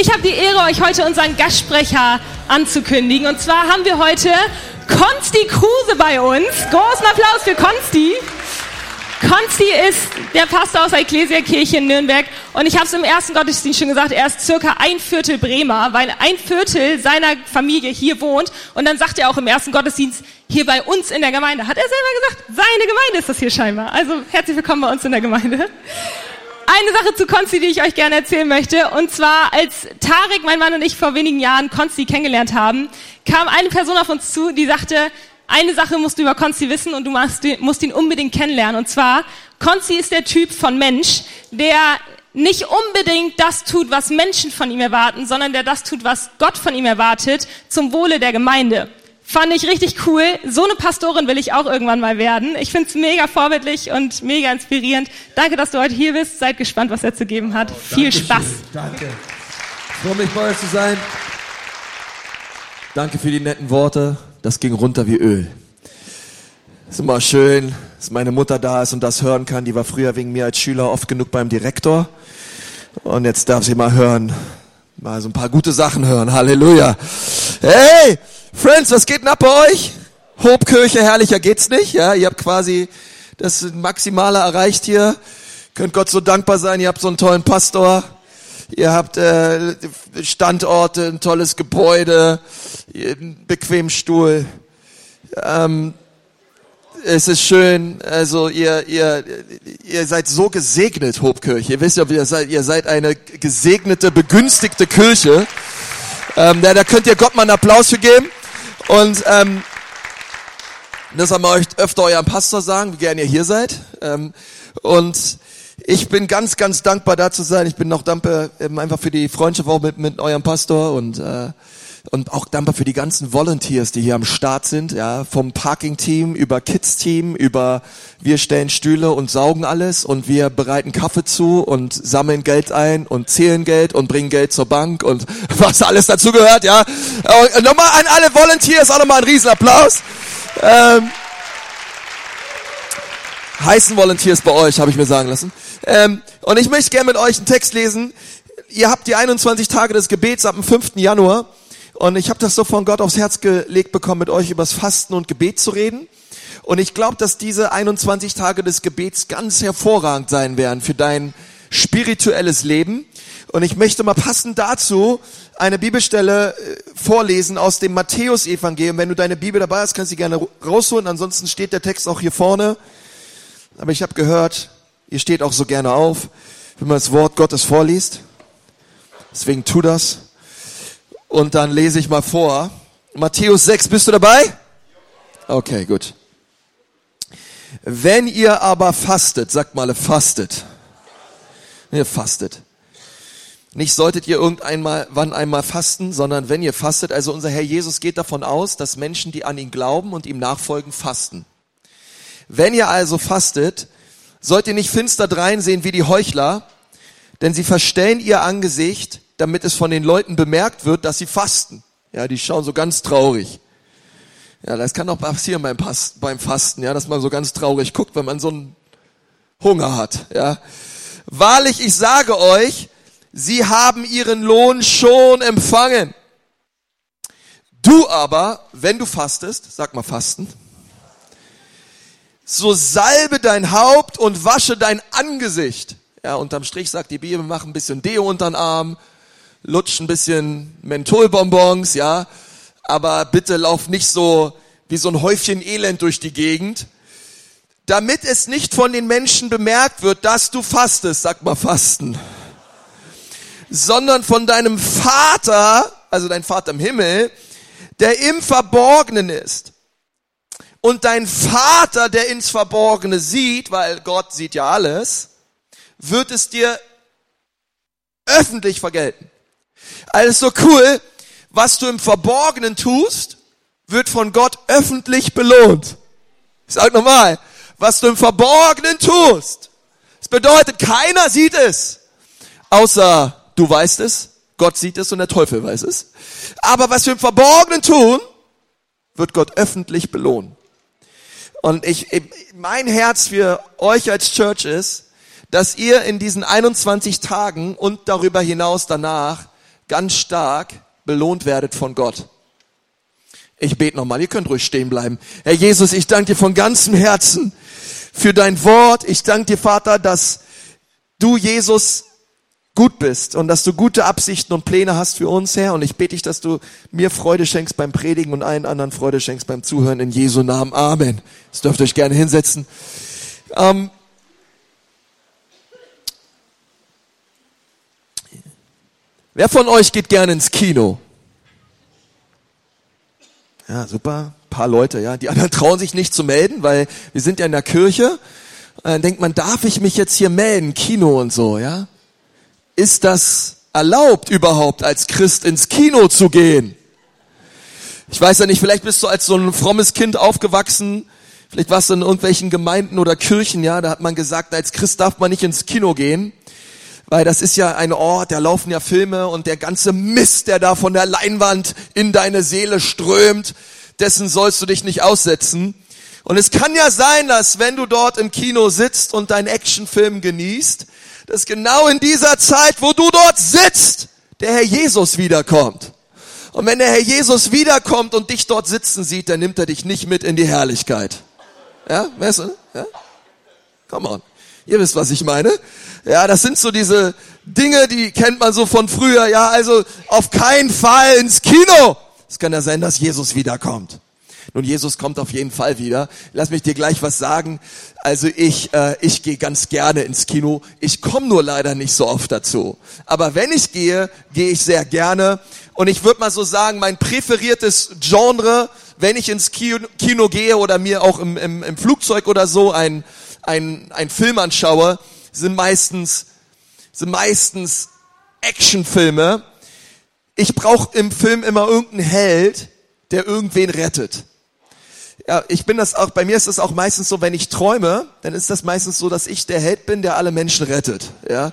Ich habe die Ehre, euch heute unseren Gastsprecher anzukündigen. Und zwar haben wir heute Konsti Kruse bei uns. Großen Applaus für Konsti. Konsti ist der Pastor aus der Ekklesiakirche in Nürnberg und ich habe es im ersten Gottesdienst schon gesagt, er ist circa ein Viertel Bremer, weil ein Viertel seiner Familie hier wohnt und dann sagt er auch im ersten Gottesdienst, hier bei uns in der Gemeinde, hat er selber gesagt, seine Gemeinde ist das hier scheinbar. Also herzlich willkommen bei uns in der Gemeinde eine Sache zu Konsti, die ich euch gerne erzählen möchte. Und zwar, als Tarek, mein Mann und ich vor wenigen Jahren Konsti kennengelernt haben, kam eine Person auf uns zu, die sagte, eine Sache musst du über Konsti wissen und du musst ihn unbedingt kennenlernen. Und zwar, Konsti ist der Typ von Mensch, der nicht unbedingt das tut, was Menschen von ihm erwarten, sondern der das tut, was Gott von ihm erwartet, zum Wohle der Gemeinde. Fand ich richtig cool. So eine Pastorin will ich auch irgendwann mal werden. Ich finde es mega vorbildlich und mega inspirierend. Danke, dass du heute hier bist. Seid gespannt, was er zu geben hat. Oh, Viel Spaß. Danke. Ich freue mich, bei euch zu sein. Danke für die netten Worte. Das ging runter wie Öl. Ist immer schön, dass meine Mutter da ist und das hören kann. Die war früher wegen mir als Schüler oft genug beim Direktor. Und jetzt darf sie mal hören, mal so ein paar gute Sachen hören. Halleluja. Hey! Friends, was geht denn ab bei euch? Hobkirche, herrlicher geht's nicht. Ja, ihr habt quasi das Maximale erreicht hier. Könnt Gott so dankbar sein. Ihr habt so einen tollen Pastor. Ihr habt äh, Standorte, ein tolles Gebäude, einen bequemen Stuhl. Ähm, es ist schön, also ihr, ihr, ihr seid so gesegnet, Hobkirche. Ihr wisst ja, ihr seid, ihr seid eine gesegnete, begünstigte Kirche. Ähm, ja, da könnt ihr Gott mal einen Applaus für geben. Und ähm, das soll man euch öfter eurem Pastor sagen, wie gerne ihr hier seid. Ähm, und ich bin ganz, ganz dankbar da zu sein. Ich bin noch dankbar ähm, einfach für die Freundschaft auch mit, mit eurem Pastor und äh, und auch dankbar für die ganzen Volunteers, die hier am Start sind, ja, vom Parking-Team über Kids-Team, über wir stellen Stühle und saugen alles und wir bereiten Kaffee zu und sammeln Geld ein und zählen Geld und bringen Geld zur Bank und was alles dazu gehört, ja. Und nochmal an alle Volunteers auch nochmal einen Riesenapplaus. Ähm, heißen Volunteers bei euch, habe ich mir sagen lassen. Ähm, und ich möchte gerne mit euch einen Text lesen. Ihr habt die 21 Tage des Gebets ab dem 5. Januar. Und ich habe das so von Gott aufs Herz gelegt bekommen, mit euch übers Fasten und Gebet zu reden. Und ich glaube, dass diese 21 Tage des Gebets ganz hervorragend sein werden für dein spirituelles Leben. Und ich möchte mal passend dazu eine Bibelstelle äh, vorlesen aus dem Matthäus-Evangelium. Wenn du deine Bibel dabei hast, kannst du sie gerne rausholen. Ansonsten steht der Text auch hier vorne. Aber ich habe gehört, ihr steht auch so gerne auf, wenn man das Wort Gottes vorliest. Deswegen tu das. Und dann lese ich mal vor. Matthäus 6, bist du dabei? Okay, gut. Wenn ihr aber fastet, sagt mal, fastet. Ihr fastet. Nicht solltet ihr irgendeinmal, wann einmal fasten, sondern wenn ihr fastet, also unser Herr Jesus geht davon aus, dass Menschen, die an ihn glauben und ihm nachfolgen, fasten. Wenn ihr also fastet, sollt ihr nicht finster dreinsehen wie die Heuchler, denn sie verstellen ihr Angesicht, damit es von den Leuten bemerkt wird, dass sie fasten. Ja, die schauen so ganz traurig. Ja, das kann auch passieren beim, Pas beim Fasten, ja, dass man so ganz traurig guckt, wenn man so einen Hunger hat, ja. Wahrlich, ich sage euch, sie haben ihren Lohn schon empfangen. Du aber, wenn du fastest, sag mal fasten, so salbe dein Haupt und wasche dein Angesicht. Ja, unterm Strich sagt die Bibel, mach ein bisschen Deo unter den Arm, lutsch ein bisschen Mentholbonbons, ja, aber bitte lauf nicht so wie so ein Häufchen Elend durch die Gegend, damit es nicht von den Menschen bemerkt wird, dass du fastest, sag mal fasten, sondern von deinem Vater, also dein Vater im Himmel, der im Verborgenen ist. Und dein Vater, der ins Verborgene sieht, weil Gott sieht ja alles, wird es dir öffentlich vergelten. Also cool, was du im Verborgenen tust, wird von Gott öffentlich belohnt. Ich sag nochmal, was du im Verborgenen tust. Das bedeutet, keiner sieht es, außer du weißt es, Gott sieht es und der Teufel weiß es. Aber was wir im Verborgenen tun, wird Gott öffentlich belohnen. Und ich, mein Herz für euch als Church ist, dass ihr in diesen 21 Tagen und darüber hinaus danach ganz stark belohnt werdet von Gott. Ich bete nochmal, ihr könnt ruhig stehen bleiben. Herr Jesus, ich danke dir von ganzem Herzen für dein Wort. Ich danke dir, Vater, dass du, Jesus, gut bist und dass du gute Absichten und Pläne hast für uns, Herr. Und ich bete dich, dass du mir Freude schenkst beim Predigen und allen anderen Freude schenkst beim Zuhören in Jesu Namen. Amen. Jetzt dürft ihr euch gerne hinsetzen. Ähm Wer von euch geht gerne ins Kino? Ja, super. Ein paar Leute, ja. Die anderen trauen sich nicht zu melden, weil wir sind ja in der Kirche. Und dann denkt man, darf ich mich jetzt hier melden? Kino und so, ja. Ist das erlaubt überhaupt als Christ ins Kino zu gehen? Ich weiß ja nicht, vielleicht bist du als so ein frommes Kind aufgewachsen. Vielleicht warst du in irgendwelchen Gemeinden oder Kirchen, ja, da hat man gesagt, als Christ darf man nicht ins Kino gehen weil das ist ja ein Ort, da laufen ja Filme und der ganze Mist, der da von der Leinwand in deine Seele strömt, dessen sollst du dich nicht aussetzen. Und es kann ja sein, dass wenn du dort im Kino sitzt und deinen Actionfilm genießt, dass genau in dieser Zeit, wo du dort sitzt, der Herr Jesus wiederkommt. Und wenn der Herr Jesus wiederkommt und dich dort sitzen sieht, dann nimmt er dich nicht mit in die Herrlichkeit. Ja, weißt du? Ja? Come on. Ihr wisst, was ich meine. Ja, das sind so diese Dinge, die kennt man so von früher. Ja, also auf keinen Fall ins Kino. Es kann ja sein, dass Jesus wiederkommt. Nun, Jesus kommt auf jeden Fall wieder. Lass mich dir gleich was sagen. Also ich, äh, ich gehe ganz gerne ins Kino. Ich komme nur leider nicht so oft dazu. Aber wenn ich gehe, gehe ich sehr gerne. Und ich würde mal so sagen, mein präferiertes Genre, wenn ich ins Kino, Kino gehe oder mir auch im, im, im Flugzeug oder so ein, ein, ein Film anschaue, sind meistens, sind meistens Actionfilme. Ich brauche im Film immer irgendeinen Held, der irgendwen rettet. Ja, ich bin das auch, bei mir ist das auch meistens so, wenn ich träume, dann ist das meistens so, dass ich der Held bin, der alle Menschen rettet. Ja,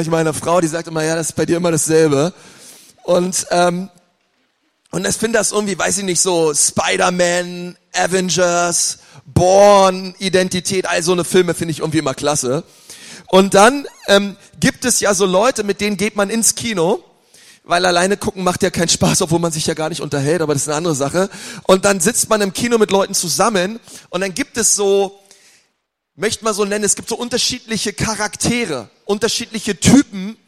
ich meine Frau, die sagt immer, ja, das ist bei dir immer dasselbe. Und ähm, und ich finde das irgendwie, weiß ich nicht, so Spider-Man, Avengers, Born, Identität, all so eine Filme finde ich irgendwie immer klasse. Und dann ähm, gibt es ja so Leute, mit denen geht man ins Kino, weil alleine gucken macht ja keinen Spaß, obwohl man sich ja gar nicht unterhält, aber das ist eine andere Sache. Und dann sitzt man im Kino mit Leuten zusammen und dann gibt es so, möchte man so nennen, es gibt so unterschiedliche Charaktere, unterschiedliche Typen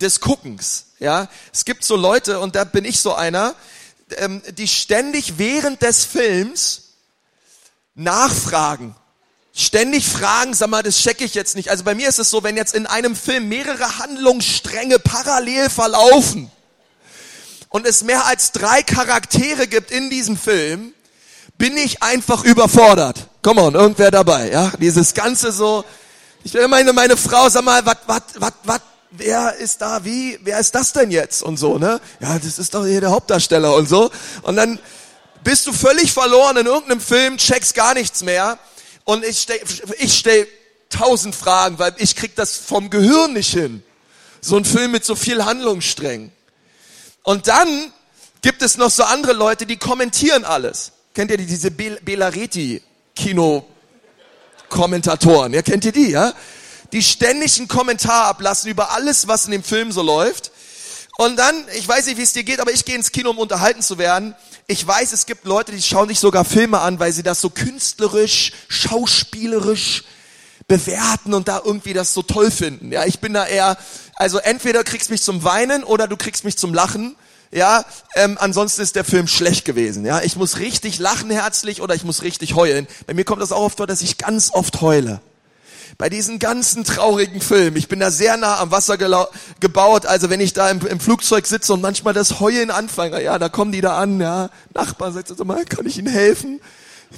des Guckens. Ja, es gibt so Leute und da bin ich so einer, ähm, die ständig während des Films nachfragen ständig fragen, sag mal, das checke ich jetzt nicht. Also bei mir ist es so, wenn jetzt in einem Film mehrere Handlungsstränge parallel verlaufen und es mehr als drei Charaktere gibt in diesem Film, bin ich einfach überfordert. Come on, irgendwer dabei, ja? Dieses ganze so, ich will immer meine Frau, sag mal, was, was, was, was, wer ist da wie, wer ist das denn jetzt und so, ne? Ja, das ist doch hier der Hauptdarsteller und so. Und dann bist du völlig verloren in irgendeinem Film, checkst gar nichts mehr. Und ich stelle ich stell tausend Fragen, weil ich krieg das vom Gehirn nicht hin. So ein Film mit so viel Handlungssträngen. Und dann gibt es noch so andere Leute, die kommentieren alles. Kennt ihr die, diese Bel Belareti-Kino-Kommentatoren? Ja, kennt ihr die, ja? Die ständig einen Kommentar ablassen über alles, was in dem Film so läuft. Und dann, ich weiß nicht, wie es dir geht, aber ich gehe ins Kino, um unterhalten zu werden. Ich weiß, es gibt Leute, die schauen sich sogar Filme an, weil sie das so künstlerisch, schauspielerisch bewerten und da irgendwie das so toll finden. Ja, ich bin da eher, also entweder kriegst mich zum Weinen oder du kriegst mich zum Lachen. Ja, ähm, ansonsten ist der Film schlecht gewesen. Ja, ich muss richtig lachen herzlich oder ich muss richtig heulen. Bei mir kommt das auch oft vor, dass ich ganz oft heule bei diesen ganzen traurigen Filmen. Ich bin da sehr nah am Wasser gebaut, also wenn ich da im, im, Flugzeug sitze und manchmal das Heulen anfange, ja, da kommen die da an, ja, Nachbar sagt so mal, kann ich Ihnen helfen?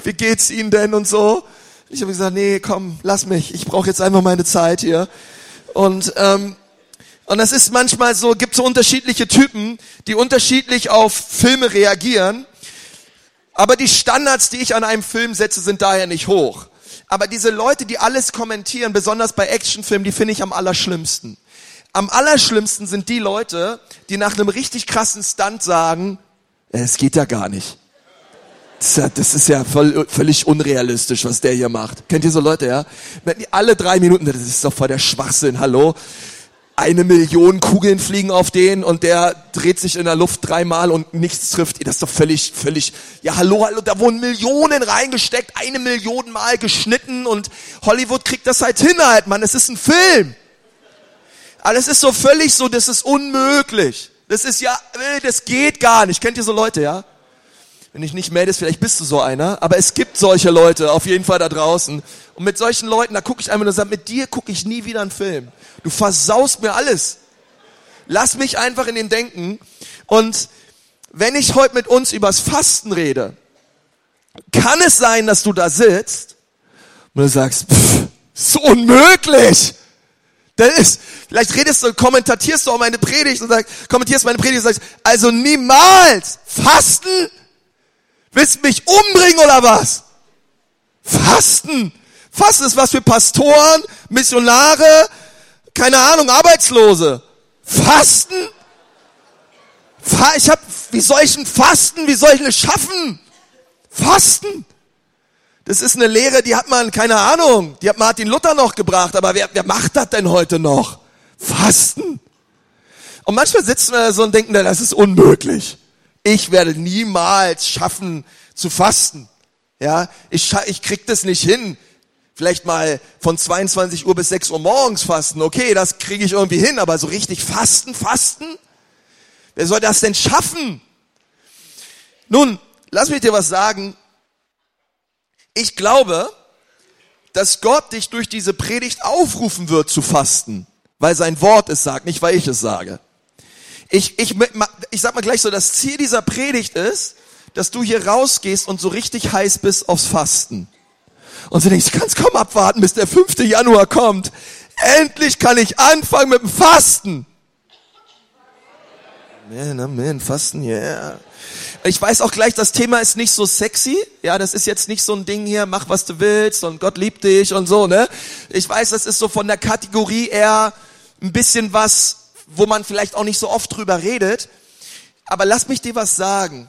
Wie geht's Ihnen denn und so? Ich habe gesagt, nee, komm, lass mich, ich brauche jetzt einfach meine Zeit hier. Und ähm, und das ist manchmal so, gibt so unterschiedliche Typen, die unterschiedlich auf Filme reagieren. Aber die Standards, die ich an einem Film setze, sind daher nicht hoch. Aber diese Leute, die alles kommentieren, besonders bei Actionfilmen, die finde ich am allerschlimmsten. Am allerschlimmsten sind die Leute, die nach einem richtig krassen Stunt sagen, es geht ja gar nicht. Das ist ja voll, völlig unrealistisch, was der hier macht. Kennt ihr so Leute, ja? Alle drei Minuten, das ist doch voll der Schwachsinn, hallo? Eine Million Kugeln fliegen auf den und der dreht sich in der Luft dreimal und nichts trifft. Das ist doch völlig, völlig, ja hallo, hallo, da wurden Millionen reingesteckt, eine Million Mal geschnitten und Hollywood kriegt das halt hin halt, man, es ist ein Film. Aber das ist so völlig so, das ist unmöglich. Das ist ja, äh, das geht gar nicht. Kennt ihr so Leute, ja? Wenn dich nicht meldest, vielleicht bist du so einer. Aber es gibt solche Leute, auf jeden Fall da draußen. Und mit solchen Leuten, da gucke ich einmal und sage, mit dir gucke ich nie wieder einen Film. Du versaust mir alles. Lass mich einfach in dem Denken. Und wenn ich heute mit uns übers Fasten rede, kann es sein, dass du da sitzt und du sagst, pff, so unmöglich. Das ist, vielleicht redest du, kommentatierst du auch meine Predigt und sagst, kommentierst meine Predigt und sagst, also niemals fasten? Willst mich umbringen oder was? Fasten. Fasten ist was für Pastoren, Missionare, keine Ahnung, Arbeitslose. Fasten? Ich hab, wie soll ich denn fasten? Wie soll ich denn schaffen? Fasten? Das ist eine Lehre, die hat man, keine Ahnung, die hat Martin Luther noch gebracht, aber wer, wer macht das denn heute noch? Fasten. Und manchmal sitzen wir da so und denken, das ist unmöglich. Ich werde niemals schaffen zu fasten. Ja, ich, ich krieg das nicht hin. Vielleicht mal von 22 Uhr bis 6 Uhr morgens fasten. Okay, das kriege ich irgendwie hin, aber so richtig fasten, fasten? Wer soll das denn schaffen? Nun, lass mich dir was sagen. Ich glaube, dass Gott dich durch diese Predigt aufrufen wird zu fasten, weil sein Wort es sagt, nicht weil ich es sage. Ich, ich, ich sag mal gleich so, das Ziel dieser Predigt ist, dass du hier rausgehst und so richtig heiß bist aufs Fasten. Und du denkst, ich kann es kaum abwarten, bis der 5. Januar kommt. Endlich kann ich anfangen mit dem Fasten. Man, Amen, Fasten, yeah. Ich weiß auch gleich, das Thema ist nicht so sexy. Ja, das ist jetzt nicht so ein Ding hier, mach was du willst und Gott liebt dich und so, ne? Ich weiß, das ist so von der Kategorie eher ein bisschen was, wo man vielleicht auch nicht so oft drüber redet. Aber lass mich dir was sagen.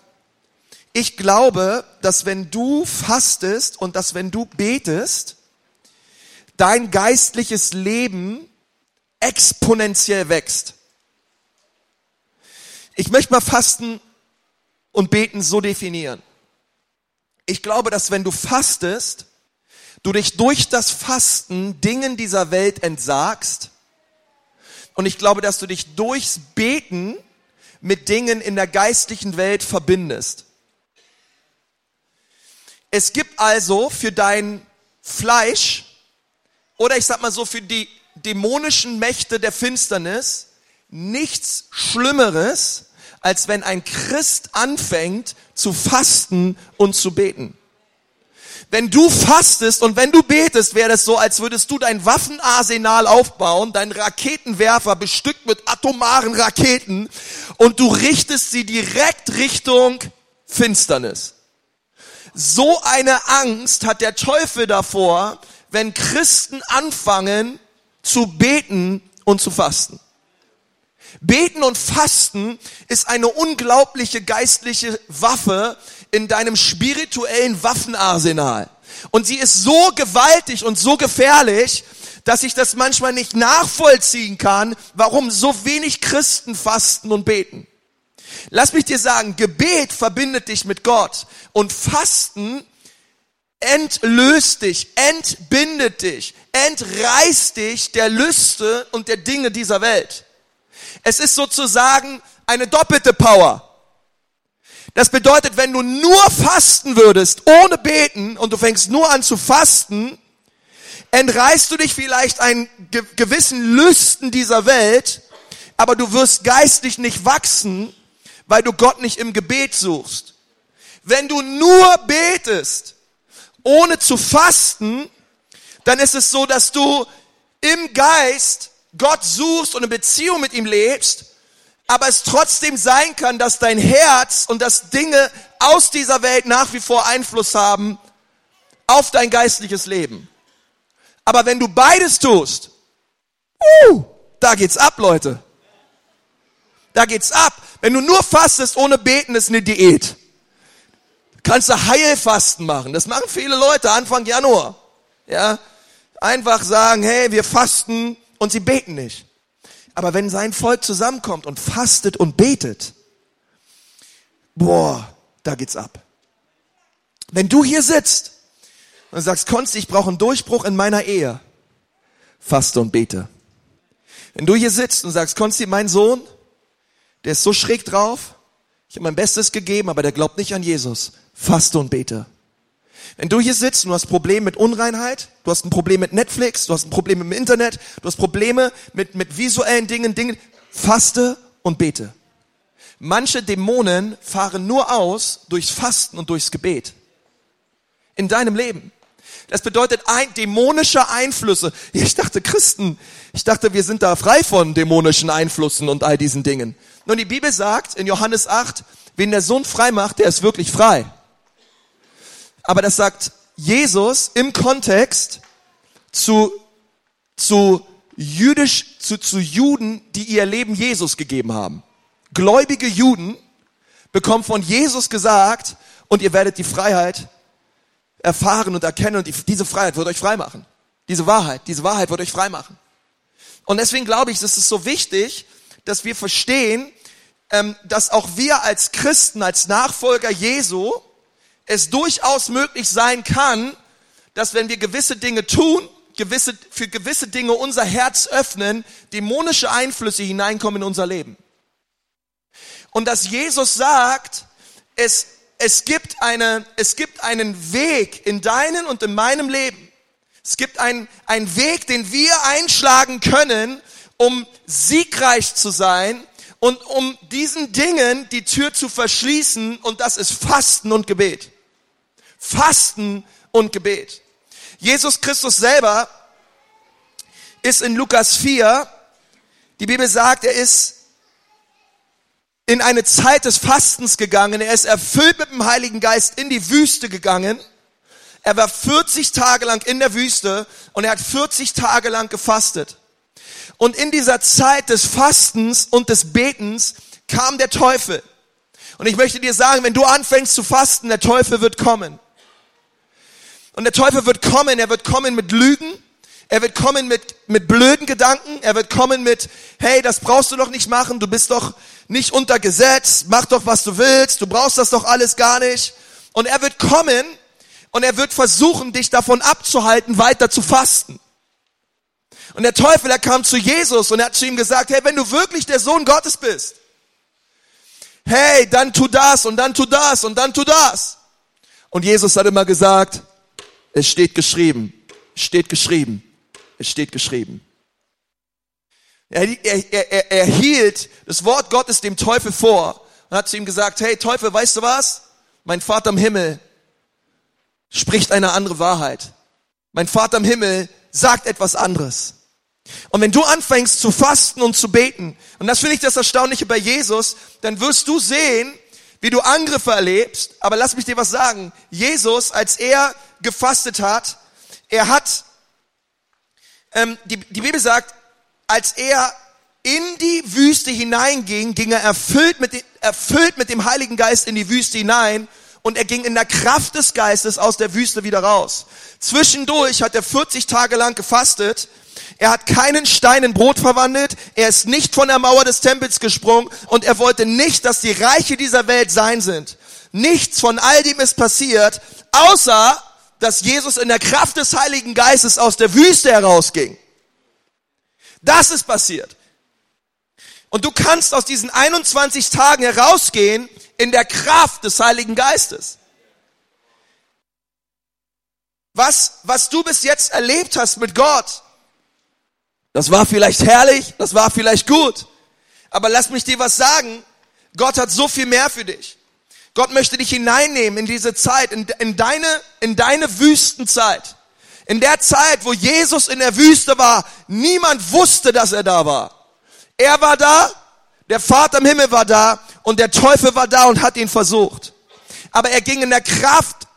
Ich glaube, dass wenn du fastest und dass wenn du betest, dein geistliches Leben exponentiell wächst. Ich möchte mal Fasten und Beten so definieren. Ich glaube, dass wenn du fastest, du dich durch das Fasten Dingen dieser Welt entsagst. Und ich glaube, dass du dich durchs Beten mit Dingen in der geistlichen Welt verbindest. Es gibt also für dein Fleisch oder ich sag mal so für die dämonischen Mächte der Finsternis nichts Schlimmeres, als wenn ein Christ anfängt zu fasten und zu beten. Wenn du fastest und wenn du betest, wäre es so, als würdest du dein Waffenarsenal aufbauen, dein Raketenwerfer bestückt mit atomaren Raketen und du richtest sie direkt Richtung Finsternis. So eine Angst hat der Teufel davor, wenn Christen anfangen zu beten und zu fasten. Beten und Fasten ist eine unglaubliche geistliche Waffe in deinem spirituellen Waffenarsenal. Und sie ist so gewaltig und so gefährlich, dass ich das manchmal nicht nachvollziehen kann, warum so wenig Christen fasten und beten. Lass mich dir sagen, Gebet verbindet dich mit Gott und Fasten entlöst dich, entbindet dich, entreißt dich der Lüste und der Dinge dieser Welt. Es ist sozusagen eine doppelte Power. Das bedeutet, wenn du nur fasten würdest, ohne beten, und du fängst nur an zu fasten, entreißt du dich vielleicht einen gewissen Lüsten dieser Welt, aber du wirst geistlich nicht wachsen, weil du Gott nicht im Gebet suchst. Wenn du nur betest, ohne zu fasten, dann ist es so, dass du im Geist Gott suchst und eine Beziehung mit ihm lebst, aber es trotzdem sein kann, dass dein Herz und dass Dinge aus dieser Welt nach wie vor Einfluss haben auf dein geistliches Leben. Aber wenn du beides tust, uh, da geht's ab, Leute. Da geht's ab. Wenn du nur fastest ohne beten, ist eine Diät. Kannst du Heilfasten machen. Das machen viele Leute Anfang Januar. Ja. Einfach sagen, hey, wir fasten und sie beten nicht. Aber wenn sein Volk zusammenkommt und fastet und betet, boah, da geht's ab. Wenn du hier sitzt und sagst, Konsti, ich brauche einen Durchbruch in meiner Ehe, faste und bete. Wenn du hier sitzt und sagst, Konsti, mein Sohn, der ist so schräg drauf, ich habe mein Bestes gegeben, aber der glaubt nicht an Jesus, faste und bete. Wenn du hier sitzt und du hast Probleme mit Unreinheit, du hast ein Problem mit Netflix, du hast ein Problem mit dem Internet, du hast Probleme mit, mit visuellen Dingen, Dingen, faste und bete. Manche Dämonen fahren nur aus durchs Fasten und durchs Gebet. In deinem Leben. Das bedeutet ein, dämonische Einflüsse. Ich dachte Christen, ich dachte, wir sind da frei von dämonischen Einflüssen und all diesen Dingen. Nun, die Bibel sagt in Johannes 8, wen der Sohn frei macht, der ist wirklich frei. Aber das sagt Jesus im Kontext zu, zu jüdisch, zu, zu Juden, die ihr Leben Jesus gegeben haben. Gläubige Juden bekommen von Jesus gesagt, und ihr werdet die Freiheit erfahren und erkennen und die, diese Freiheit wird euch frei machen. Diese Wahrheit, diese Wahrheit wird euch frei machen. Und deswegen glaube ich, es ist so wichtig, dass wir verstehen, ähm, dass auch wir als Christen, als Nachfolger Jesu, es durchaus möglich sein kann, dass wenn wir gewisse Dinge tun, gewisse, für gewisse Dinge unser Herz öffnen, dämonische Einflüsse hineinkommen in unser Leben. Und dass Jesus sagt, es, es gibt eine, es gibt einen Weg in deinem und in meinem Leben. Es gibt einen, einen Weg, den wir einschlagen können, um siegreich zu sein und um diesen Dingen die Tür zu verschließen und das ist Fasten und Gebet. Fasten und Gebet. Jesus Christus selber ist in Lukas 4, die Bibel sagt, er ist in eine Zeit des Fastens gegangen, er ist erfüllt mit dem Heiligen Geist in die Wüste gegangen. Er war 40 Tage lang in der Wüste und er hat 40 Tage lang gefastet. Und in dieser Zeit des Fastens und des Betens kam der Teufel. Und ich möchte dir sagen, wenn du anfängst zu fasten, der Teufel wird kommen. Und der Teufel wird kommen, er wird kommen mit Lügen, er wird kommen mit, mit blöden Gedanken, er wird kommen mit, hey, das brauchst du doch nicht machen, du bist doch nicht unter Gesetz, mach doch, was du willst, du brauchst das doch alles gar nicht. Und er wird kommen und er wird versuchen, dich davon abzuhalten, weiter zu fasten. Und der Teufel, er kam zu Jesus und er hat zu ihm gesagt, hey, wenn du wirklich der Sohn Gottes bist, hey, dann tu das und dann tu das und dann tu das. Und Jesus hat immer gesagt, es steht geschrieben. Es steht geschrieben. Es steht geschrieben. Er, er, er, er hielt das Wort Gottes dem Teufel vor und hat zu ihm gesagt, hey Teufel, weißt du was? Mein Vater im Himmel spricht eine andere Wahrheit. Mein Vater im Himmel sagt etwas anderes. Und wenn du anfängst zu fasten und zu beten, und das finde ich das Erstaunliche bei Jesus, dann wirst du sehen, wie du Angriffe erlebst. Aber lass mich dir was sagen. Jesus, als er gefastet hat, er hat, ähm, die, die Bibel sagt, als er in die Wüste hineinging, ging er erfüllt mit, erfüllt mit dem Heiligen Geist in die Wüste hinein und er ging in der Kraft des Geistes aus der Wüste wieder raus. Zwischendurch hat er 40 Tage lang gefastet. Er hat keinen Stein in Brot verwandelt. Er ist nicht von der Mauer des Tempels gesprungen und er wollte nicht, dass die Reiche dieser Welt sein sind. Nichts von all dem ist passiert, außer dass Jesus in der Kraft des Heiligen Geistes aus der Wüste herausging. Das ist passiert. Und du kannst aus diesen 21 Tagen herausgehen in der Kraft des Heiligen Geistes. Was, was du bis jetzt erlebt hast mit Gott, das war vielleicht herrlich, das war vielleicht gut. Aber lass mich dir was sagen. Gott hat so viel mehr für dich. Gott möchte dich hineinnehmen in diese Zeit, in, in, deine, in deine Wüstenzeit. In der Zeit, wo Jesus in der Wüste war, niemand wusste, dass er da war. Er war da, der Vater im Himmel war da und der Teufel war da und hat ihn versucht. Aber er ging in der Kraft,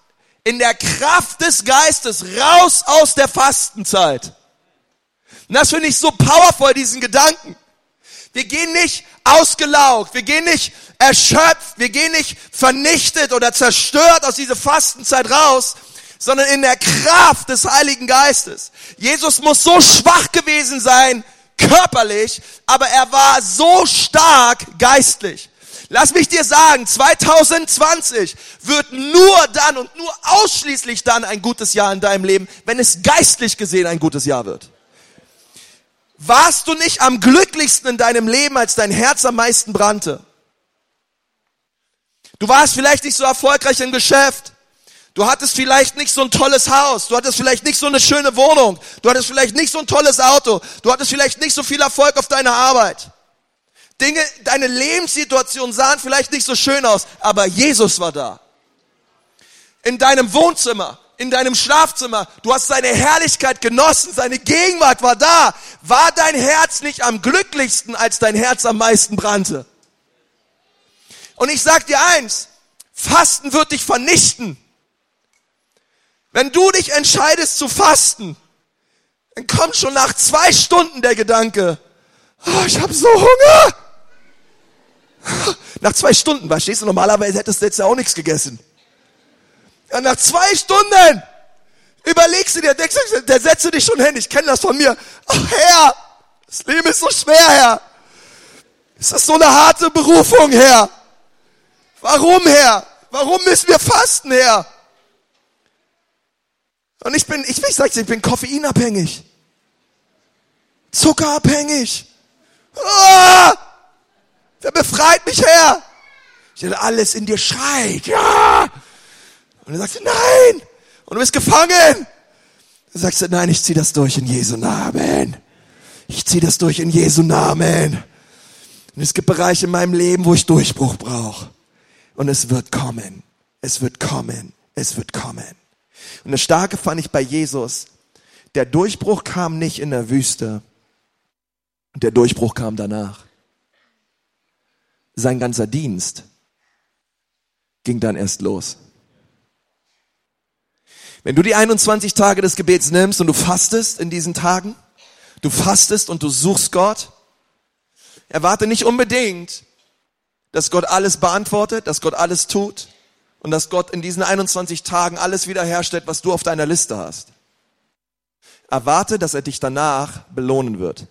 in der Kraft des Geistes raus aus der Fastenzeit. Und das finde ich so powerful, diesen Gedanken. Wir gehen nicht ausgelaugt, wir gehen nicht erschöpft, wir gehen nicht vernichtet oder zerstört aus dieser Fastenzeit raus, sondern in der Kraft des Heiligen Geistes. Jesus muss so schwach gewesen sein körperlich, aber er war so stark geistlich. Lass mich dir sagen, 2020 wird nur dann und nur ausschließlich dann ein gutes Jahr in deinem Leben, wenn es geistlich gesehen ein gutes Jahr wird. Warst du nicht am glücklichsten in deinem Leben, als dein Herz am meisten brannte? Du warst vielleicht nicht so erfolgreich im Geschäft. Du hattest vielleicht nicht so ein tolles Haus. Du hattest vielleicht nicht so eine schöne Wohnung. Du hattest vielleicht nicht so ein tolles Auto. Du hattest vielleicht nicht so viel Erfolg auf deiner Arbeit. Dinge, deine Lebenssituation sahen vielleicht nicht so schön aus, aber Jesus war da. In deinem Wohnzimmer, in deinem Schlafzimmer, du hast seine Herrlichkeit genossen, seine Gegenwart war da. War dein Herz nicht am glücklichsten, als dein Herz am meisten brannte? Und ich sag dir eins, Fasten wird dich vernichten. Wenn du dich entscheidest zu fasten, dann kommt schon nach zwei Stunden der Gedanke, oh, ich habe so Hunger. Nach zwei Stunden, verstehst du, normalerweise hättest du jetzt ja auch nichts gegessen. Ja, nach zwei Stunden überlegst du dir, denkst du, der setzt du dich schon hin, ich kenne das von mir. Ach Herr, das Leben ist so schwer, Herr. Ist das so eine harte Berufung, Herr? Warum, Herr? Warum müssen wir fasten, Herr? Und ich bin, ich, ich sag's dir, ich bin koffeinabhängig. Zuckerabhängig. Ah! Wer befreit mich, Herr? Ich dachte, alles in dir schreit. Ja! Und dann sagst nein! Und du bist gefangen! Dann sagst du, nein, ich zieh das durch in Jesu Namen. Ich zieh das durch in Jesu Namen. Und es gibt Bereiche in meinem Leben, wo ich Durchbruch brauche. Und es wird kommen. Es wird kommen. Es wird kommen. Und das Starke fand ich bei Jesus. Der Durchbruch kam nicht in der Wüste. Der Durchbruch kam danach. Sein ganzer Dienst ging dann erst los. Wenn du die 21 Tage des Gebets nimmst und du fastest in diesen Tagen, du fastest und du suchst Gott, erwarte nicht unbedingt, dass Gott alles beantwortet, dass Gott alles tut und dass Gott in diesen 21 Tagen alles wiederherstellt, was du auf deiner Liste hast. Erwarte, dass er dich danach belohnen wird.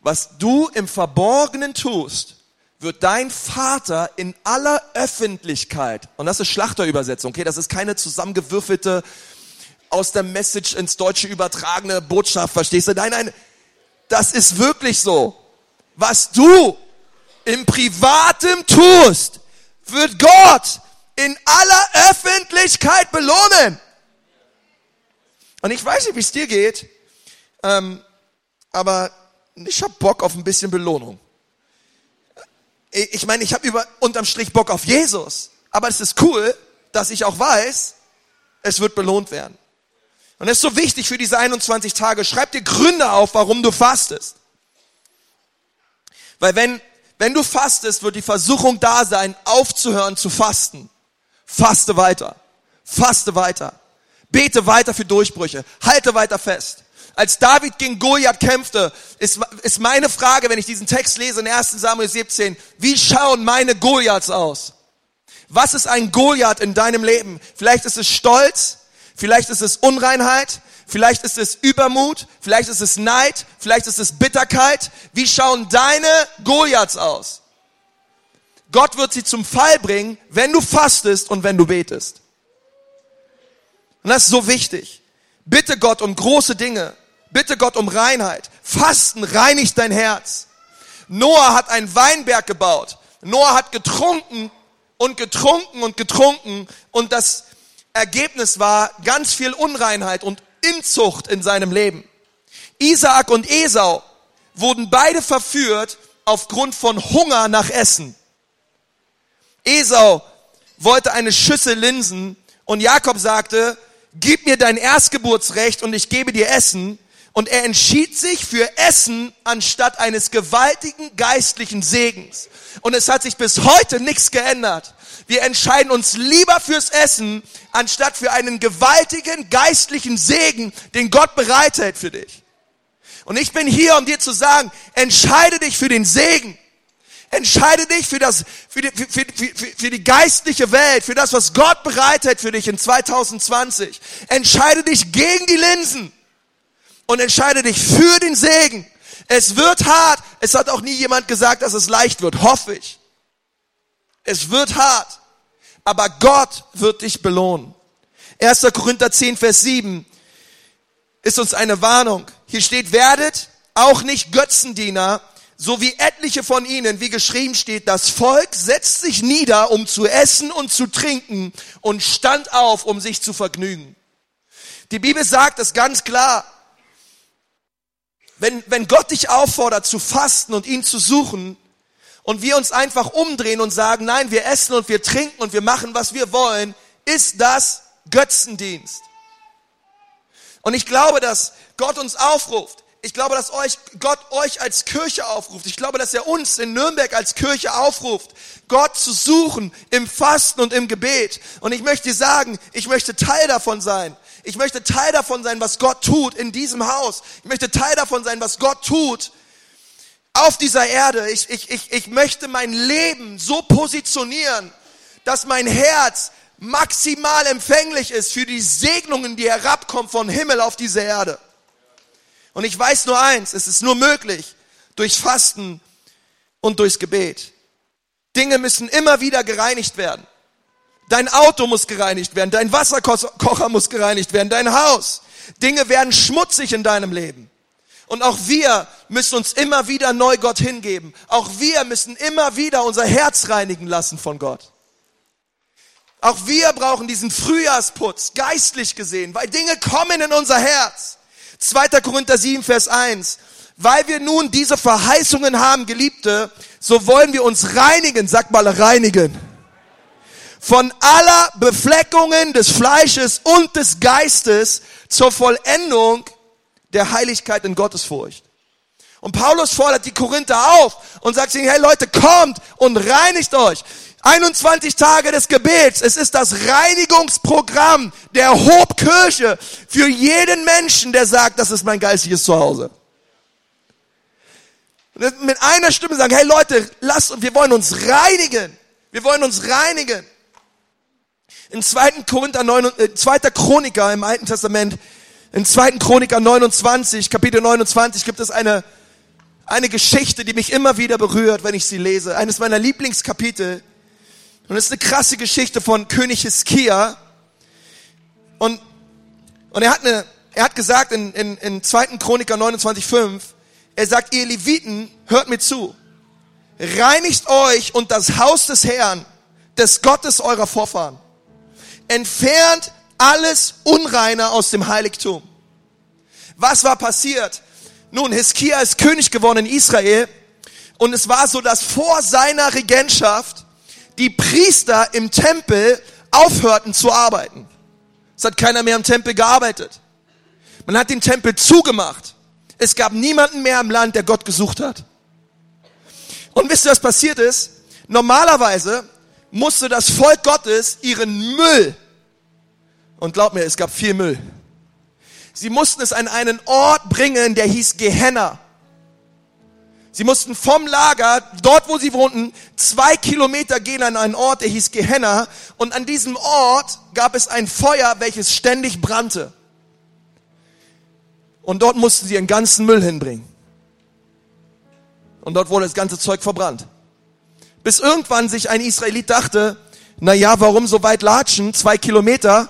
Was du im Verborgenen tust, wird dein Vater in aller Öffentlichkeit, und das ist Schlachterübersetzung, okay, das ist keine zusammengewürfelte, aus der Message ins Deutsche übertragene Botschaft, verstehst du? Nein, nein, das ist wirklich so. Was du im Privatem tust, wird Gott in aller Öffentlichkeit belohnen. Und ich weiß nicht, wie es dir geht, ähm, aber ich habe Bock auf ein bisschen Belohnung. Ich meine, ich habe über unterm Strich Bock auf Jesus, aber es ist cool, dass ich auch weiß, es wird belohnt werden. Und es ist so wichtig für diese 21 Tage. Schreib dir Gründe auf, warum du fastest. Weil wenn wenn du fastest, wird die Versuchung da sein, aufzuhören zu fasten. Faste weiter. Faste weiter. Bete weiter für Durchbrüche. Halte weiter fest. Als David gegen Goliath kämpfte, ist, ist meine Frage, wenn ich diesen Text lese in 1 Samuel 17, wie schauen meine Goliaths aus? Was ist ein Goliath in deinem Leben? Vielleicht ist es Stolz, vielleicht ist es Unreinheit, Vielleicht ist es Übermut, vielleicht ist es Neid, vielleicht ist es Bitterkeit. Wie schauen deine Goliaths aus? Gott wird sie zum Fall bringen, wenn du fastest und wenn du betest. Und das ist so wichtig. Bitte Gott um große Dinge. Bitte Gott um Reinheit. Fasten reinigt dein Herz. Noah hat einen Weinberg gebaut. Noah hat getrunken und getrunken und getrunken und das Ergebnis war ganz viel Unreinheit und Inzucht in seinem Leben. Isaak und Esau wurden beide verführt aufgrund von Hunger nach Essen. Esau wollte eine Schüssel Linsen und Jakob sagte, gib mir dein Erstgeburtsrecht und ich gebe dir Essen. Und er entschied sich für Essen anstatt eines gewaltigen geistlichen Segens. Und es hat sich bis heute nichts geändert. Wir entscheiden uns lieber fürs Essen, anstatt für einen gewaltigen geistlichen Segen, den Gott bereithält für dich. Und ich bin hier, um dir zu sagen, entscheide dich für den Segen. Entscheide dich für das, für die, für, für, für, die geistliche Welt, für das, was Gott bereithält für dich in 2020. Entscheide dich gegen die Linsen. Und entscheide dich für den Segen. Es wird hart. Es hat auch nie jemand gesagt, dass es leicht wird. Hoffe ich. Es wird hart. Aber Gott wird dich belohnen. 1. Korinther 10, Vers 7 ist uns eine Warnung. Hier steht, werdet auch nicht Götzendiener, so wie etliche von ihnen, wie geschrieben steht, das Volk setzt sich nieder, um zu essen und zu trinken und stand auf, um sich zu vergnügen. Die Bibel sagt es ganz klar. Wenn, wenn Gott dich auffordert zu fasten und ihn zu suchen und wir uns einfach umdrehen und sagen, nein, wir essen und wir trinken und wir machen, was wir wollen, ist das Götzendienst. Und ich glaube, dass Gott uns aufruft. Ich glaube, dass euch, Gott euch als Kirche aufruft. Ich glaube, dass er uns in Nürnberg als Kirche aufruft, Gott zu suchen im Fasten und im Gebet. Und ich möchte dir sagen, ich möchte Teil davon sein. Ich möchte Teil davon sein, was Gott tut in diesem Haus. Ich möchte Teil davon sein, was Gott tut auf dieser Erde. Ich, ich, ich, ich möchte mein Leben so positionieren, dass mein Herz maximal empfänglich ist für die Segnungen, die herabkommen von Himmel auf diese Erde. Und ich weiß nur eins, es ist nur möglich durch Fasten und durchs Gebet. Dinge müssen immer wieder gereinigt werden. Dein Auto muss gereinigt werden, dein Wasserkocher muss gereinigt werden, dein Haus. Dinge werden schmutzig in deinem Leben. Und auch wir müssen uns immer wieder neu Gott hingeben. Auch wir müssen immer wieder unser Herz reinigen lassen von Gott. Auch wir brauchen diesen Frühjahrsputz, geistlich gesehen, weil Dinge kommen in unser Herz. 2. Korinther 7, Vers 1. Weil wir nun diese Verheißungen haben, Geliebte, so wollen wir uns reinigen, sag mal reinigen, von aller Befleckungen des Fleisches und des Geistes zur Vollendung der Heiligkeit in Gottesfurcht. Und Paulus fordert die Korinther auf und sagt ihnen, hey Leute, kommt und reinigt euch. 21 Tage des Gebets. Es ist das Reinigungsprogramm der Hobkirche für jeden Menschen, der sagt, das ist mein geistiges Zuhause. Und mit einer Stimme sagen, hey Leute, lasst, wir wollen uns reinigen. Wir wollen uns reinigen. In 2. Korinther 9, äh, 2. Chroniker im Alten Testament, in 2. Chroniker 29, Kapitel 29 gibt es eine, eine Geschichte, die mich immer wieder berührt, wenn ich sie lese. Eines meiner Lieblingskapitel. Und es ist eine krasse Geschichte von König Hiskia. Und, und er hat eine, er hat gesagt in, in, in 2. Chroniker 29,5, er sagt, ihr Leviten, hört mir zu. Reinigt euch und das Haus des Herrn, des Gottes eurer Vorfahren. Entfernt alles Unreine aus dem Heiligtum. Was war passiert? Nun, Hiskia ist König geworden in Israel und es war so, dass vor seiner Regentschaft die Priester im Tempel aufhörten zu arbeiten. Es hat keiner mehr im Tempel gearbeitet. Man hat den Tempel zugemacht. Es gab niemanden mehr im Land, der Gott gesucht hat. Und wisst ihr, was passiert ist? Normalerweise musste das Volk Gottes ihren Müll, und glaubt mir, es gab viel Müll, sie mussten es an einen Ort bringen, der hieß Gehenna. Sie mussten vom Lager, dort wo sie wohnten, zwei Kilometer gehen an einen Ort, der hieß Gehenna. Und an diesem Ort gab es ein Feuer, welches ständig brannte. Und dort mussten sie ihren ganzen Müll hinbringen. Und dort wurde das ganze Zeug verbrannt. Bis irgendwann sich ein Israelit dachte, na ja, warum so weit latschen? Zwei Kilometer.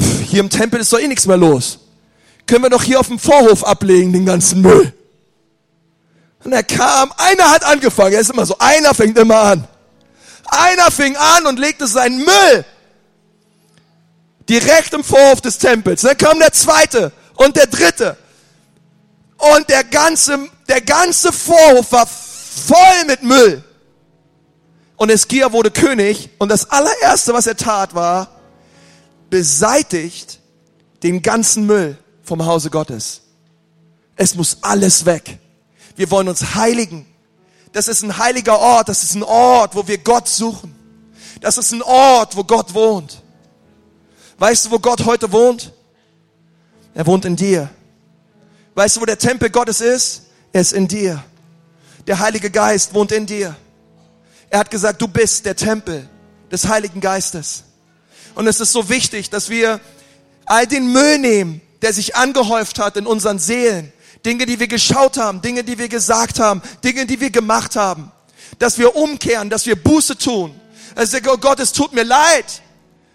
Pff, hier im Tempel ist doch eh nichts mehr los. Können wir doch hier auf dem Vorhof ablegen, den ganzen Müll. Und er kam, einer hat angefangen, er ist immer so, einer fängt immer an. Einer fing an und legte seinen Müll direkt im Vorhof des Tempels. Dann kam der zweite und der dritte. Und der ganze, der ganze Vorhof war voll mit Müll. Und Eskia wurde König und das allererste, was er tat, war, beseitigt den ganzen Müll vom Hause Gottes. Es muss alles weg. Wir wollen uns heiligen. Das ist ein heiliger Ort. Das ist ein Ort, wo wir Gott suchen. Das ist ein Ort, wo Gott wohnt. Weißt du, wo Gott heute wohnt? Er wohnt in dir. Weißt du, wo der Tempel Gottes ist? Er ist in dir. Der Heilige Geist wohnt in dir. Er hat gesagt, du bist der Tempel des Heiligen Geistes. Und es ist so wichtig, dass wir all den Müll nehmen, der sich angehäuft hat in unseren Seelen. Dinge, die wir geschaut haben, Dinge, die wir gesagt haben, Dinge, die wir gemacht haben. Dass wir umkehren, dass wir Buße tun. Also oh Gott, es tut mir leid,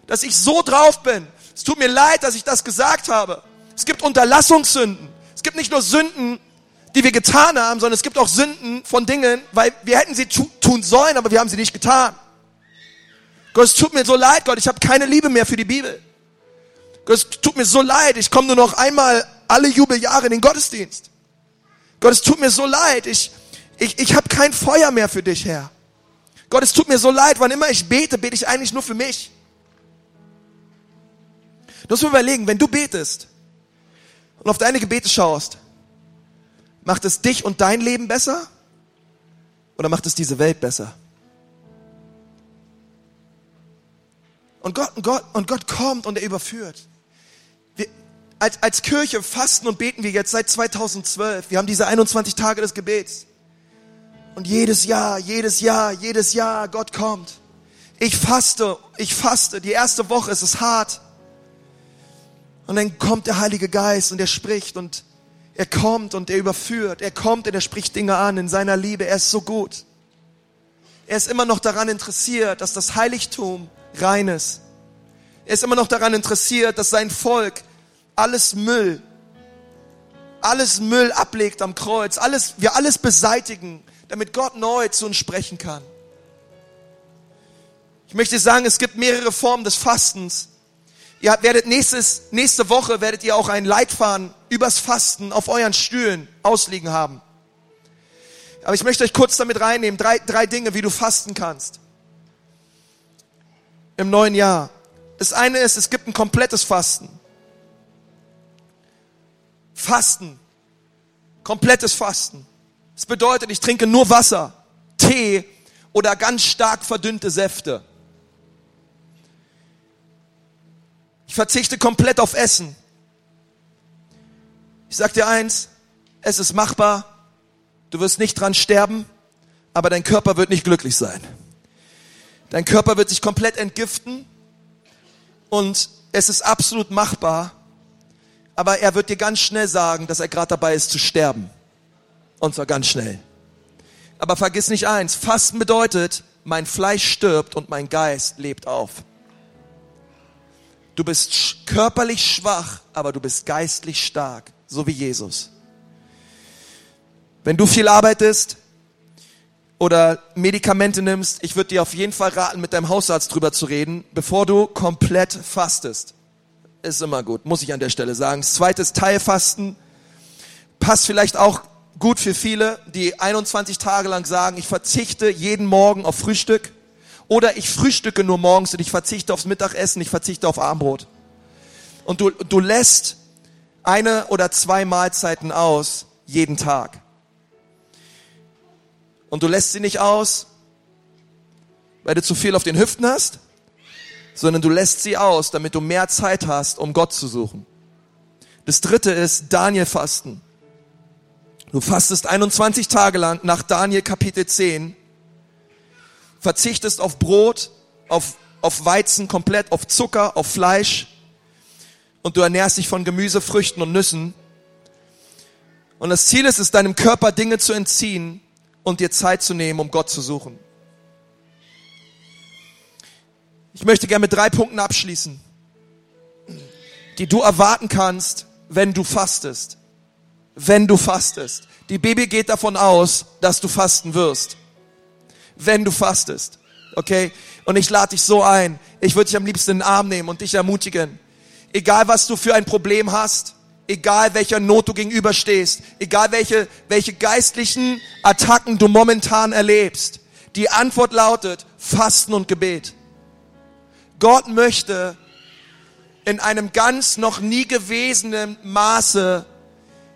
dass ich so drauf bin. Es tut mir leid, dass ich das gesagt habe. Es gibt Unterlassungssünden. Es gibt nicht nur Sünden, die wir getan haben, sondern es gibt auch Sünden von Dingen, weil wir hätten sie tun sollen, aber wir haben sie nicht getan. Gott, es tut mir so leid, Gott, ich habe keine Liebe mehr für die Bibel. Gott, es tut mir so leid, ich komme nur noch einmal alle Jubeljahre in den Gottesdienst. Gott, es tut mir so leid, ich, ich, ich habe kein Feuer mehr für dich, Herr. Gott, es tut mir so leid, wann immer ich bete, bete ich eigentlich nur für mich. Du musst mir überlegen, wenn du betest und auf deine Gebete schaust, Macht es dich und dein Leben besser? Oder macht es diese Welt besser? Und Gott, und Gott, und Gott kommt und er überführt. Wir, als, als Kirche fasten und beten wir jetzt seit 2012. Wir haben diese 21 Tage des Gebets. Und jedes Jahr, jedes Jahr, jedes Jahr, Gott kommt. Ich faste, ich faste. Die erste Woche ist es hart. Und dann kommt der Heilige Geist und er spricht und er kommt und er überführt. Er kommt und er spricht Dinge an in seiner Liebe. Er ist so gut. Er ist immer noch daran interessiert, dass das Heiligtum rein ist. Er ist immer noch daran interessiert, dass sein Volk alles Müll, alles Müll ablegt am Kreuz, alles, wir alles beseitigen, damit Gott neu zu uns sprechen kann. Ich möchte sagen, es gibt mehrere Formen des Fastens. Ihr werdet nächstes, nächste Woche werdet ihr auch einen Leitfaden übers Fasten auf euren Stühlen ausliegen haben. Aber ich möchte euch kurz damit reinnehmen, drei, drei Dinge, wie du fasten kannst. Im neuen Jahr. Das eine ist, es gibt ein komplettes Fasten. Fasten. Komplettes Fasten. Das bedeutet, ich trinke nur Wasser, Tee oder ganz stark verdünnte Säfte. Ich verzichte komplett auf Essen. Ich sag dir eins, es ist machbar. Du wirst nicht dran sterben, aber dein Körper wird nicht glücklich sein. Dein Körper wird sich komplett entgiften und es ist absolut machbar, aber er wird dir ganz schnell sagen, dass er gerade dabei ist zu sterben. Und zwar ganz schnell. Aber vergiss nicht eins, Fasten bedeutet, mein Fleisch stirbt und mein Geist lebt auf. Du bist körperlich schwach, aber du bist geistlich stark, so wie Jesus. Wenn du viel arbeitest oder Medikamente nimmst, ich würde dir auf jeden Fall raten, mit deinem Hausarzt drüber zu reden, bevor du komplett fastest. Ist immer gut, muss ich an der Stelle sagen. Zweites Teilfasten passt vielleicht auch gut für viele, die 21 Tage lang sagen, ich verzichte jeden Morgen auf Frühstück oder ich frühstücke nur morgens und ich verzichte aufs Mittagessen, ich verzichte auf Armbrot. Und du, du lässt eine oder zwei Mahlzeiten aus jeden Tag. Und du lässt sie nicht aus, weil du zu viel auf den Hüften hast, sondern du lässt sie aus, damit du mehr Zeit hast, um Gott zu suchen. Das dritte ist Daniel fasten. Du fastest 21 Tage lang nach Daniel Kapitel 10 verzichtest auf Brot, auf, auf Weizen komplett, auf Zucker, auf Fleisch und du ernährst dich von Gemüse, Früchten und Nüssen. Und das Ziel ist es, deinem Körper Dinge zu entziehen und dir Zeit zu nehmen, um Gott zu suchen. Ich möchte gerne mit drei Punkten abschließen, die du erwarten kannst, wenn du fastest. Wenn du fastest. Die Bibel geht davon aus, dass du fasten wirst wenn du fastest. Okay? Und ich lade dich so ein. Ich würde dich am liebsten in den Arm nehmen und dich ermutigen. Egal was du für ein Problem hast, egal welcher Not du gegenüberstehst, egal welche, welche geistlichen Attacken du momentan erlebst, die Antwort lautet Fasten und Gebet. Gott möchte in einem ganz noch nie gewesenen Maße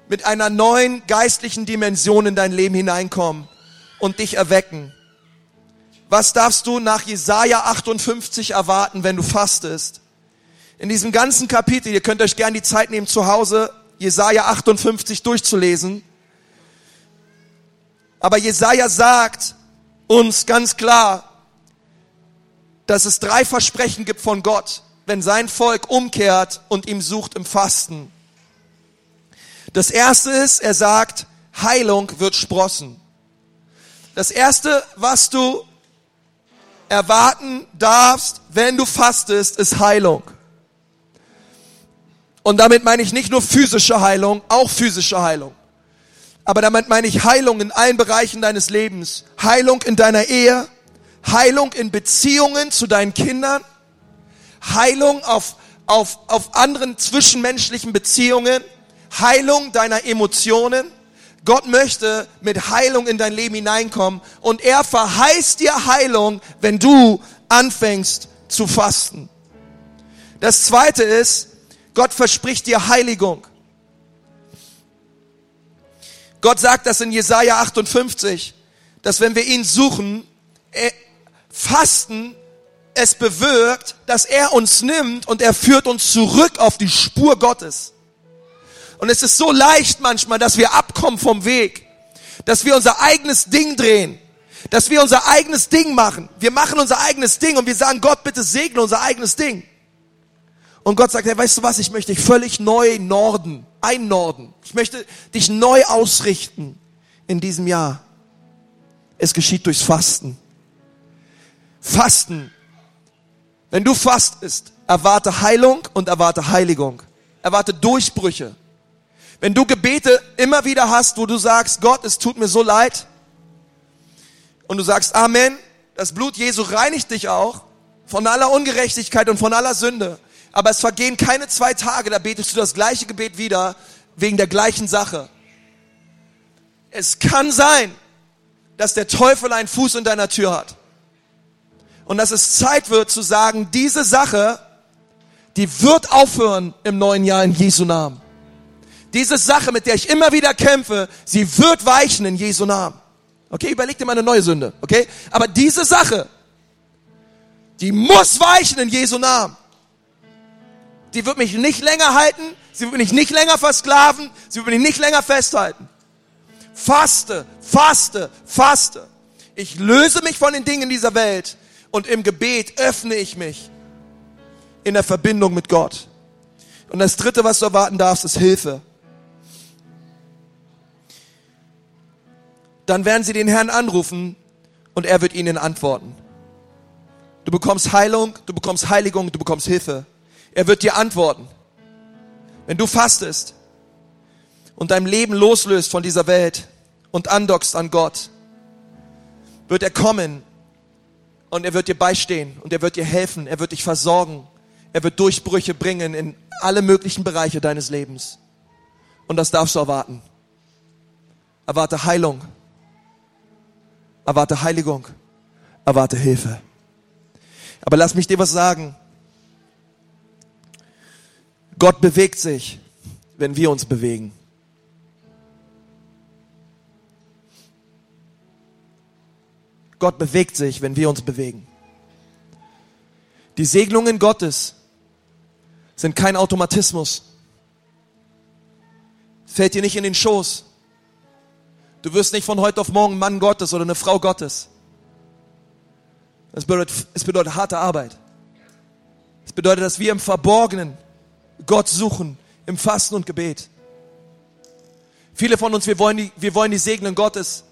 mit einer neuen geistlichen Dimension in dein Leben hineinkommen und dich erwecken. Was darfst du nach Jesaja 58 erwarten, wenn du fastest? In diesem ganzen Kapitel, ihr könnt euch gerne die Zeit nehmen, zu Hause Jesaja 58 durchzulesen. Aber Jesaja sagt uns ganz klar, dass es drei Versprechen gibt von Gott, wenn sein Volk umkehrt und ihm sucht im Fasten Das erste ist, er sagt, Heilung wird sprossen. Das erste, was du erwarten darfst, wenn du fastest, ist Heilung. Und damit meine ich nicht nur physische Heilung, auch physische Heilung. Aber damit meine ich Heilung in allen Bereichen deines Lebens. Heilung in deiner Ehe, Heilung in Beziehungen zu deinen Kindern, Heilung auf, auf, auf anderen zwischenmenschlichen Beziehungen, Heilung deiner Emotionen. Gott möchte mit Heilung in dein Leben hineinkommen und er verheißt dir Heilung, wenn du anfängst zu fasten. Das zweite ist, Gott verspricht dir Heiligung. Gott sagt das in Jesaja 58, dass wenn wir ihn suchen, fasten, es bewirkt, dass er uns nimmt und er führt uns zurück auf die Spur Gottes. Und es ist so leicht manchmal, dass wir abkommen vom Weg, dass wir unser eigenes Ding drehen, dass wir unser eigenes Ding machen. Wir machen unser eigenes Ding und wir sagen, Gott, bitte segne unser eigenes Ding. Und Gott sagt, hey, weißt du was, ich möchte dich völlig neu norden, einnorden. Ich möchte dich neu ausrichten in diesem Jahr. Es geschieht durchs Fasten. Fasten. Wenn du fastest, erwarte Heilung und erwarte Heiligung. Erwarte Durchbrüche. Wenn du Gebete immer wieder hast, wo du sagst, Gott, es tut mir so leid, und du sagst Amen, das Blut Jesu reinigt dich auch von aller Ungerechtigkeit und von aller Sünde. Aber es vergehen keine zwei Tage, da betest du das gleiche Gebet wieder wegen der gleichen Sache. Es kann sein, dass der Teufel einen Fuß in deiner Tür hat. Und dass es Zeit wird zu sagen, diese Sache, die wird aufhören im neuen Jahr in Jesu Namen. Diese Sache, mit der ich immer wieder kämpfe, sie wird weichen in Jesu Namen. Okay, überleg dir mal eine neue Sünde, okay? Aber diese Sache, die muss weichen in Jesu Namen. Die wird mich nicht länger halten, sie wird mich nicht länger versklaven, sie wird mich nicht länger festhalten. Faste, faste, faste. Ich löse mich von den Dingen dieser Welt und im Gebet öffne ich mich in der Verbindung mit Gott. Und das dritte, was du erwarten darfst, ist Hilfe. Dann werden sie den Herrn anrufen und er wird ihnen antworten. Du bekommst Heilung, du bekommst Heiligung, du bekommst Hilfe. Er wird dir antworten. Wenn du fastest und dein Leben loslöst von dieser Welt und andockst an Gott, wird er kommen und er wird dir beistehen und er wird dir helfen, er wird dich versorgen, er wird Durchbrüche bringen in alle möglichen Bereiche deines Lebens. Und das darfst du erwarten. Erwarte Heilung, erwarte Heiligung, erwarte Hilfe. Aber lass mich dir was sagen. Gott bewegt sich, wenn wir uns bewegen. Gott bewegt sich, wenn wir uns bewegen. Die Segnungen Gottes sind kein Automatismus. Fällt dir nicht in den Schoß. Du wirst nicht von heute auf morgen Mann Gottes oder eine Frau Gottes. Es bedeutet, es bedeutet harte Arbeit. Es bedeutet, dass wir im Verborgenen Gott suchen im Fasten und Gebet. Viele von uns, wir wollen die, wir wollen die Segnen Gottes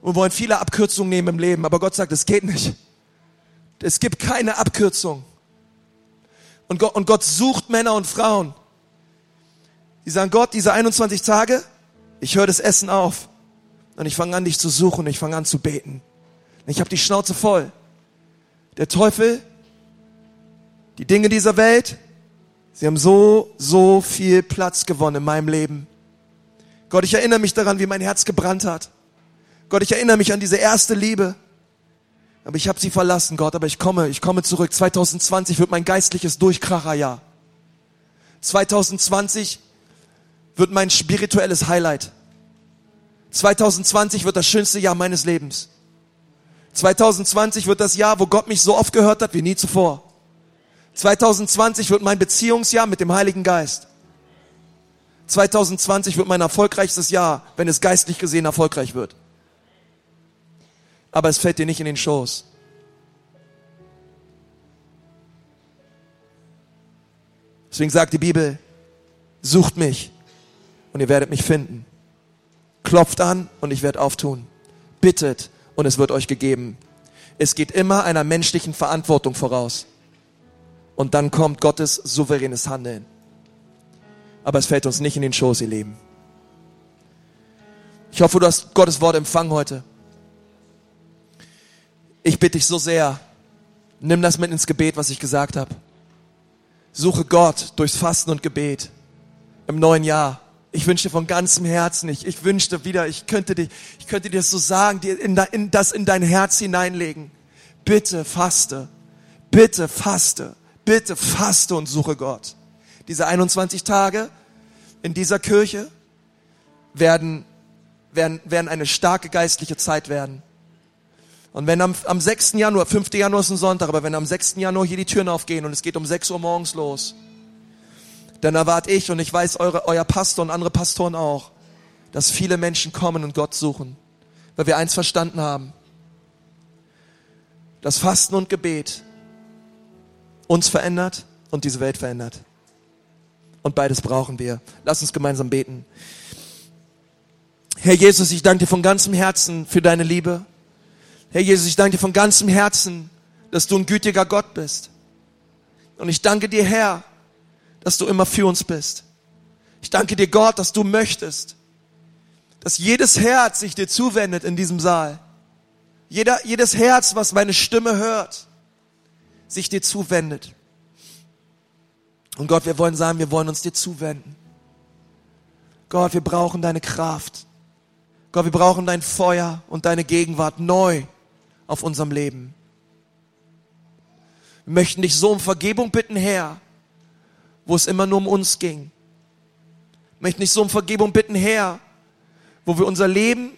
und wollen viele Abkürzungen nehmen im Leben, aber Gott sagt, es geht nicht. Es gibt keine Abkürzung. Und Gott, und Gott sucht Männer und Frauen. Die sagen, Gott, diese 21 Tage, ich höre das Essen auf. Und ich fange an, dich zu suchen, ich fange an zu beten. Ich habe die Schnauze voll. Der Teufel, die Dinge dieser Welt, Sie haben so, so viel Platz gewonnen in meinem Leben. Gott, ich erinnere mich daran, wie mein Herz gebrannt hat. Gott, ich erinnere mich an diese erste Liebe. Aber ich habe sie verlassen, Gott, aber ich komme, ich komme zurück. 2020 wird mein geistliches Durchkracherjahr. 2020 wird mein spirituelles Highlight. 2020 wird das schönste Jahr meines Lebens. 2020 wird das Jahr, wo Gott mich so oft gehört hat wie nie zuvor. 2020 wird mein Beziehungsjahr mit dem Heiligen Geist. 2020 wird mein erfolgreichstes Jahr, wenn es geistlich gesehen erfolgreich wird. Aber es fällt dir nicht in den Schoß. Deswegen sagt die Bibel, sucht mich und ihr werdet mich finden. Klopft an und ich werde auftun. Bittet und es wird euch gegeben. Es geht immer einer menschlichen Verantwortung voraus. Und dann kommt Gottes souveränes Handeln. Aber es fällt uns nicht in den Schoß, ihr Leben. Ich hoffe, du hast Gottes Wort empfangen heute. Ich bitte dich so sehr, nimm das mit ins Gebet, was ich gesagt habe. Suche Gott durchs Fasten und Gebet im neuen Jahr. Ich wünsche von ganzem Herzen, ich, ich wünschte wieder, ich könnte dir, ich könnte dir so sagen, dir in, in, das in dein Herz hineinlegen. Bitte faste, bitte faste, bitte faste und suche Gott. Diese 21 Tage in dieser Kirche werden, werden, werden eine starke geistliche Zeit werden. Und wenn am, am 6. Januar, 5. Januar ist ein Sonntag, aber wenn am 6. Januar hier die Türen aufgehen und es geht um 6 Uhr morgens los, dann erwarte ich und ich weiß eure, euer Pastor und andere Pastoren auch, dass viele Menschen kommen und Gott suchen, weil wir eins verstanden haben. Das Fasten und Gebet uns verändert und diese Welt verändert. Und beides brauchen wir. Lass uns gemeinsam beten. Herr Jesus, ich danke dir von ganzem Herzen für deine Liebe. Herr Jesus, ich danke dir von ganzem Herzen, dass du ein gütiger Gott bist. Und ich danke dir, Herr, dass du immer für uns bist. Ich danke dir, Gott, dass du möchtest, dass jedes Herz sich dir zuwendet in diesem Saal. Jeder, jedes Herz, was meine Stimme hört, sich dir zuwendet. Und Gott, wir wollen sagen, wir wollen uns dir zuwenden. Gott, wir brauchen deine Kraft. Gott, wir brauchen dein Feuer und deine Gegenwart neu auf unserem Leben. Wir möchten dich so um Vergebung bitten, Herr, wo es immer nur um uns ging. Wir möchten dich so um Vergebung bitten, Herr, wo wir unser Leben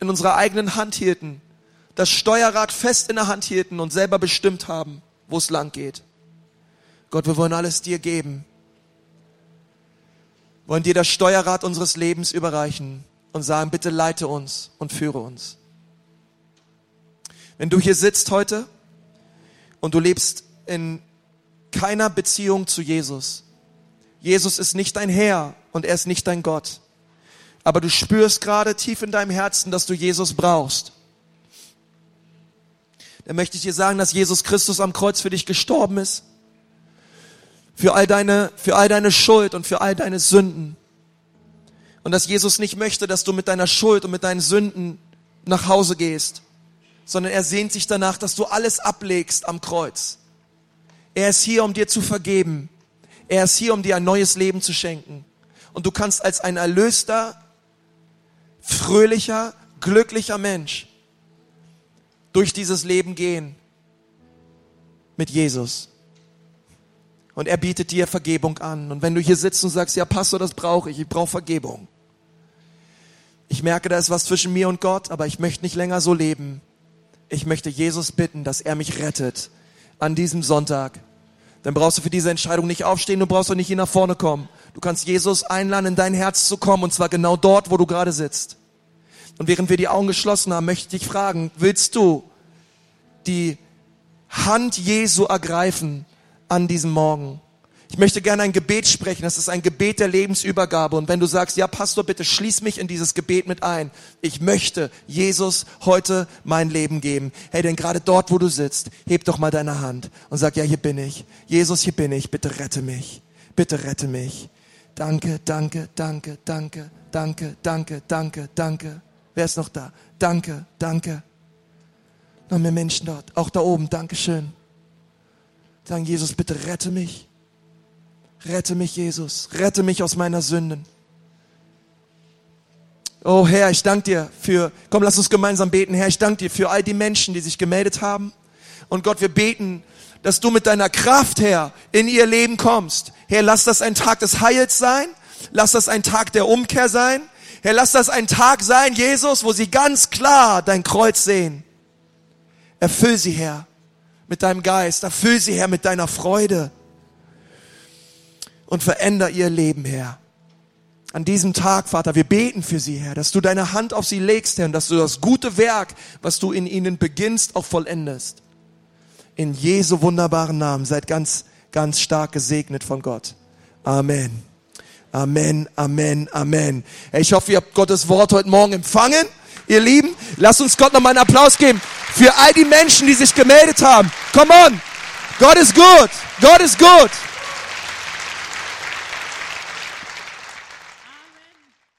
in unserer eigenen Hand hielten, das Steuerrad fest in der Hand hielten und selber bestimmt haben, wo es lang geht. Gott, wir wollen alles dir geben. Wollen dir das Steuerrad unseres Lebens überreichen und sagen, bitte leite uns und führe uns. Wenn du hier sitzt heute und du lebst in keiner Beziehung zu Jesus, Jesus ist nicht dein Herr und er ist nicht dein Gott, aber du spürst gerade tief in deinem Herzen, dass du Jesus brauchst, dann möchte ich dir sagen, dass Jesus Christus am Kreuz für dich gestorben ist, für all deine, für all deine Schuld und für all deine Sünden. Und dass Jesus nicht möchte, dass du mit deiner Schuld und mit deinen Sünden nach Hause gehst, sondern er sehnt sich danach, dass du alles ablegst am Kreuz. Er ist hier, um dir zu vergeben. Er ist hier, um dir ein neues Leben zu schenken. Und du kannst als ein erlöster, fröhlicher, glücklicher Mensch durch dieses Leben gehen mit Jesus. Und er bietet dir Vergebung an. Und wenn du hier sitzt und sagst, ja, Pastor, das brauche ich, ich brauche Vergebung. Ich merke, da ist was zwischen mir und Gott, aber ich möchte nicht länger so leben ich möchte Jesus bitten, dass er mich rettet an diesem Sonntag. Dann brauchst du für diese Entscheidung nicht aufstehen, du brauchst auch nicht hier nach vorne kommen. Du kannst Jesus einladen, in dein Herz zu kommen, und zwar genau dort, wo du gerade sitzt. Und während wir die Augen geschlossen haben, möchte ich dich fragen, willst du die Hand Jesu ergreifen an diesem Morgen? Ich möchte gerne ein Gebet sprechen. Das ist ein Gebet der Lebensübergabe. Und wenn du sagst, ja, Pastor, bitte schließ mich in dieses Gebet mit ein. Ich möchte Jesus heute mein Leben geben. Hey, denn gerade dort, wo du sitzt, heb doch mal deine Hand und sag, ja, hier bin ich. Jesus, hier bin ich. Bitte rette mich. Bitte rette mich. Danke, danke, danke, danke, danke, danke, danke, danke. Wer ist noch da? Danke, danke. Noch mehr Menschen dort. Auch da oben. Dankeschön. Sagen, Jesus, bitte rette mich. Rette mich, Jesus. Rette mich aus meiner Sünden. Oh Herr, ich danke dir für, komm, lass uns gemeinsam beten. Herr, ich danke dir für all die Menschen, die sich gemeldet haben. Und Gott, wir beten, dass du mit deiner Kraft, Herr, in ihr Leben kommst. Herr, lass das ein Tag des Heils sein. Lass das ein Tag der Umkehr sein. Herr, lass das ein Tag sein, Jesus, wo sie ganz klar dein Kreuz sehen. Erfüll sie, Herr, mit deinem Geist. Erfüll sie, Herr, mit deiner Freude und veränder ihr Leben, Herr. An diesem Tag, Vater, wir beten für sie, Herr, dass du deine Hand auf sie legst, Herr, und dass du das gute Werk, was du in ihnen beginnst, auch vollendest. In Jesu wunderbaren Namen seid ganz, ganz stark gesegnet von Gott. Amen. Amen, Amen, Amen. Ich hoffe, ihr habt Gottes Wort heute Morgen empfangen. Ihr Lieben, lasst uns Gott nochmal einen Applaus geben für all die Menschen, die sich gemeldet haben. Come on. Gott ist gut. Gott ist gut.